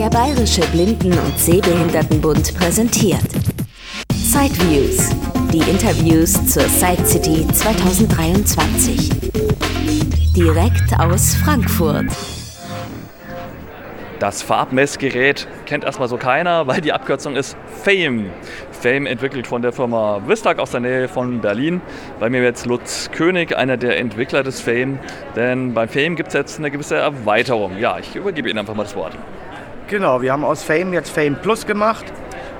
Der Bayerische Blinden- und Sehbehindertenbund präsentiert Sideviews, die Interviews zur Side City 2023. Direkt aus Frankfurt. Das Farbmessgerät kennt erstmal so keiner, weil die Abkürzung ist Fame. Fame entwickelt von der Firma Vistag aus der Nähe von Berlin. Bei mir jetzt Lutz König, einer der Entwickler des Fame. Denn beim Fame gibt es jetzt eine gewisse Erweiterung. Ja, ich übergebe Ihnen einfach mal das Wort. Genau, wir haben aus Fame jetzt Fame Plus gemacht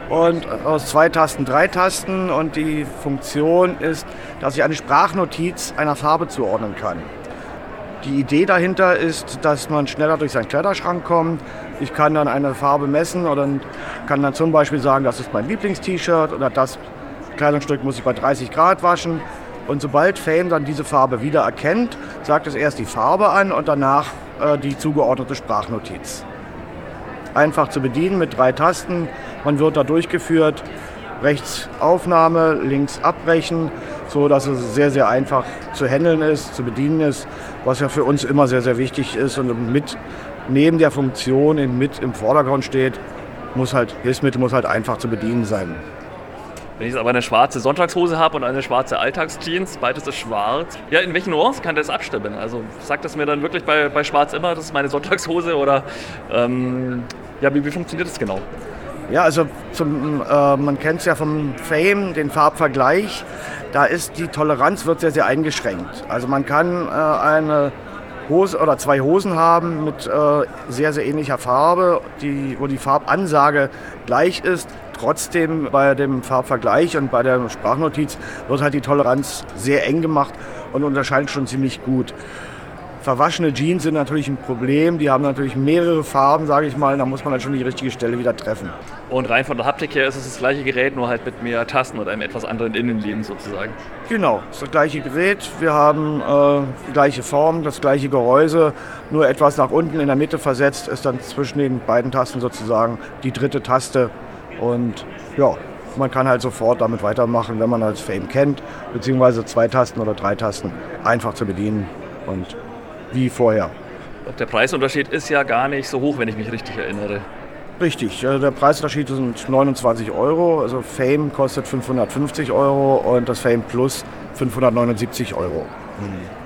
und aus zwei Tasten drei Tasten und die Funktion ist, dass ich eine Sprachnotiz einer Farbe zuordnen kann. Die Idee dahinter ist, dass man schneller durch seinen Kleiderschrank kommt. Ich kann dann eine Farbe messen oder kann dann zum Beispiel sagen, das ist mein Lieblings-T-Shirt oder das Kleidungsstück muss ich bei 30 Grad waschen. Und sobald Fame dann diese Farbe wieder erkennt, sagt es erst die Farbe an und danach äh, die zugeordnete Sprachnotiz. Einfach zu bedienen mit drei Tasten. Man wird da durchgeführt. Rechts Aufnahme, links Abbrechen so dass es sehr, sehr einfach zu handeln ist, zu bedienen ist, was ja für uns immer sehr, sehr wichtig ist und mit neben der Funktion mit im Vordergrund steht, muss halt, Hilfsmittel muss halt einfach zu bedienen sein. Wenn ich jetzt aber eine schwarze Sonntagshose habe und eine schwarze Alltagsjeans, beides ist schwarz. Ja, in welchen Nuancen kann das abstimmen? Also sagt das mir dann wirklich bei, bei Schwarz immer, das ist meine Sonntagshose oder ähm, ja, wie, wie funktioniert das genau? Ja, also zum, äh, man kennt es ja vom Fame, den Farbvergleich. Da ist die Toleranz wird sehr, sehr eingeschränkt. Also man kann äh, eine Hose oder zwei Hosen haben mit äh, sehr, sehr ähnlicher Farbe, die, wo die Farbansage gleich ist. Trotzdem bei dem Farbvergleich und bei der Sprachnotiz wird halt die Toleranz sehr eng gemacht und unterscheidet schon ziemlich gut. Verwaschene Jeans sind natürlich ein Problem. Die haben natürlich mehrere Farben, sage ich mal. Da muss man dann schon die richtige Stelle wieder treffen. Und rein von der Haptik her ist es das gleiche Gerät, nur halt mit mehr Tasten und einem etwas anderen Innenleben sozusagen. Genau, es ist das gleiche Gerät. Wir haben äh, die gleiche Form, das gleiche Gehäuse, nur etwas nach unten in der Mitte versetzt ist dann zwischen den beiden Tasten sozusagen die dritte Taste. Und ja, man kann halt sofort damit weitermachen, wenn man das Fame kennt, beziehungsweise zwei Tasten oder drei Tasten einfach zu bedienen. Und wie vorher. Der Preisunterschied ist ja gar nicht so hoch, wenn ich mich richtig erinnere. Richtig, der Preisunterschied sind 29 Euro. Also Fame kostet 550 Euro und das Fame Plus 579 Euro. Mhm.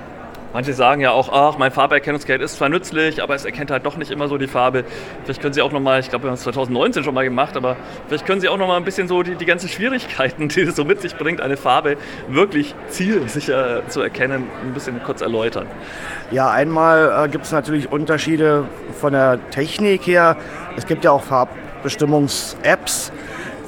Manche sagen ja auch, ach, mein Farberkennungsgerät ist zwar nützlich, aber es erkennt halt doch nicht immer so die Farbe. Vielleicht können Sie auch nochmal, ich glaube, wir haben es 2019 schon mal gemacht, aber vielleicht können Sie auch nochmal ein bisschen so die, die ganzen Schwierigkeiten, die es so mit sich bringt, eine Farbe wirklich zielsicher zu erkennen, ein bisschen kurz erläutern. Ja, einmal äh, gibt es natürlich Unterschiede von der Technik her. Es gibt ja auch Farbbestimmungs-Apps.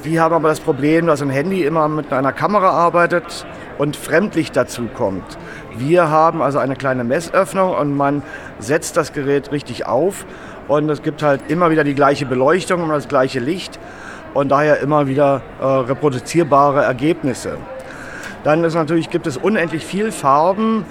Die haben aber das Problem, dass ein Handy immer mit einer Kamera arbeitet und Fremdlicht dazu kommt. Wir haben also eine kleine Messöffnung und man setzt das Gerät richtig auf und es gibt halt immer wieder die gleiche Beleuchtung und das gleiche Licht und daher immer wieder äh, reproduzierbare Ergebnisse. Dann ist natürlich, gibt es unendlich viel Farben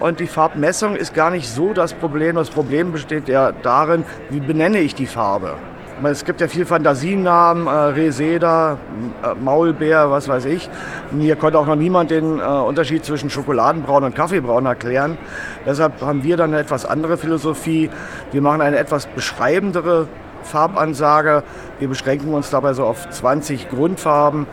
und die Farbmessung ist gar nicht so das Problem. Das Problem besteht ja darin, wie benenne ich die Farbe. Es gibt ja viel Fantasienamen, äh, Reseda, äh, Maulbeer, was weiß ich. Mir konnte auch noch niemand den äh, Unterschied zwischen Schokoladenbraun und Kaffeebraun erklären. Deshalb haben wir dann eine etwas andere Philosophie. Wir machen eine etwas beschreibendere Farbansage. Wir beschränken uns dabei so auf 20 Grundfarben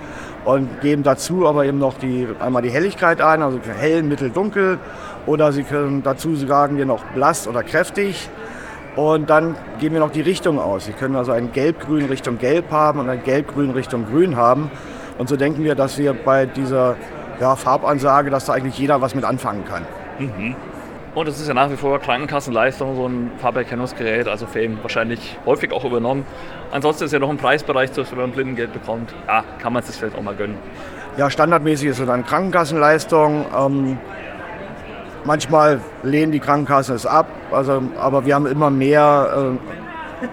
und geben dazu aber eben noch die, einmal die Helligkeit ein, also hell, mittel, dunkel. Oder Sie können dazu sagen wir noch blass oder kräftig. Und dann geben wir noch die Richtung aus. Sie können also ein Gelb-Grün Richtung Gelb haben und ein Gelb-Grün Richtung Grün haben. Und so denken wir, dass wir bei dieser ja, Farbansage, dass da eigentlich jeder was mit anfangen kann. Mhm. Und es ist ja nach wie vor Krankenkassenleistung, so ein Farberkennungsgerät, also Fame wahrscheinlich häufig auch übernommen. Ansonsten ist ja noch ein Preisbereich, wenn man Blindengeld bekommt. Ja, kann man es sich vielleicht auch mal gönnen. Ja, standardmäßig ist es dann Krankenkassenleistung. Ähm, Manchmal lehnen die Krankenkassen es ab, also, aber wir haben immer mehr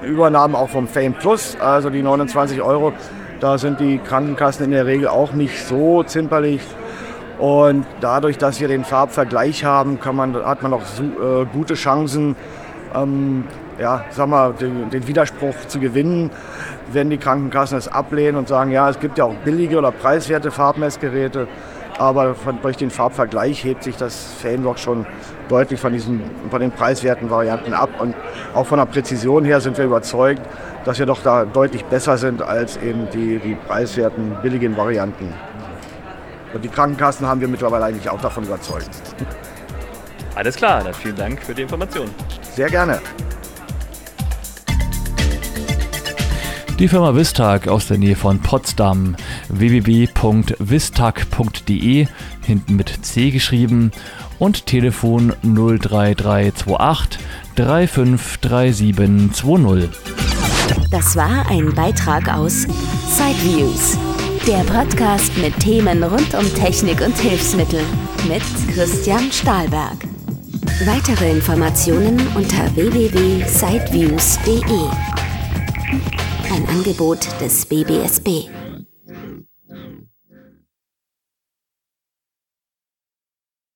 äh, Übernahmen auch vom Fame Plus, also die 29 Euro. Da sind die Krankenkassen in der Regel auch nicht so zimperlich. Und dadurch, dass wir den Farbvergleich haben, kann man, hat man auch äh, gute Chancen, ähm, ja, sag mal, den, den, Widerspruch zu gewinnen, wenn die Krankenkassen es ablehnen und sagen, ja, es gibt ja auch billige oder preiswerte Farbmessgeräte. Aber von, durch den Farbvergleich hebt sich das Framework schon deutlich von, diesen, von den preiswerten Varianten ab. Und auch von der Präzision her sind wir überzeugt, dass wir doch da deutlich besser sind als eben die, die preiswerten, billigen Varianten. Und die Krankenkassen haben wir mittlerweile eigentlich auch davon überzeugt. Alles klar, dann vielen Dank für die Information. Sehr gerne. Die Firma Vistag aus der Nähe von Potsdam. www.vistag.de, hinten mit C geschrieben und Telefon 03328 353720. Das war ein Beitrag aus Sideviews, der Podcast mit Themen rund um Technik und Hilfsmittel mit Christian Stahlberg. Weitere Informationen unter www.sideviews.de. Ein Angebot des BBSB.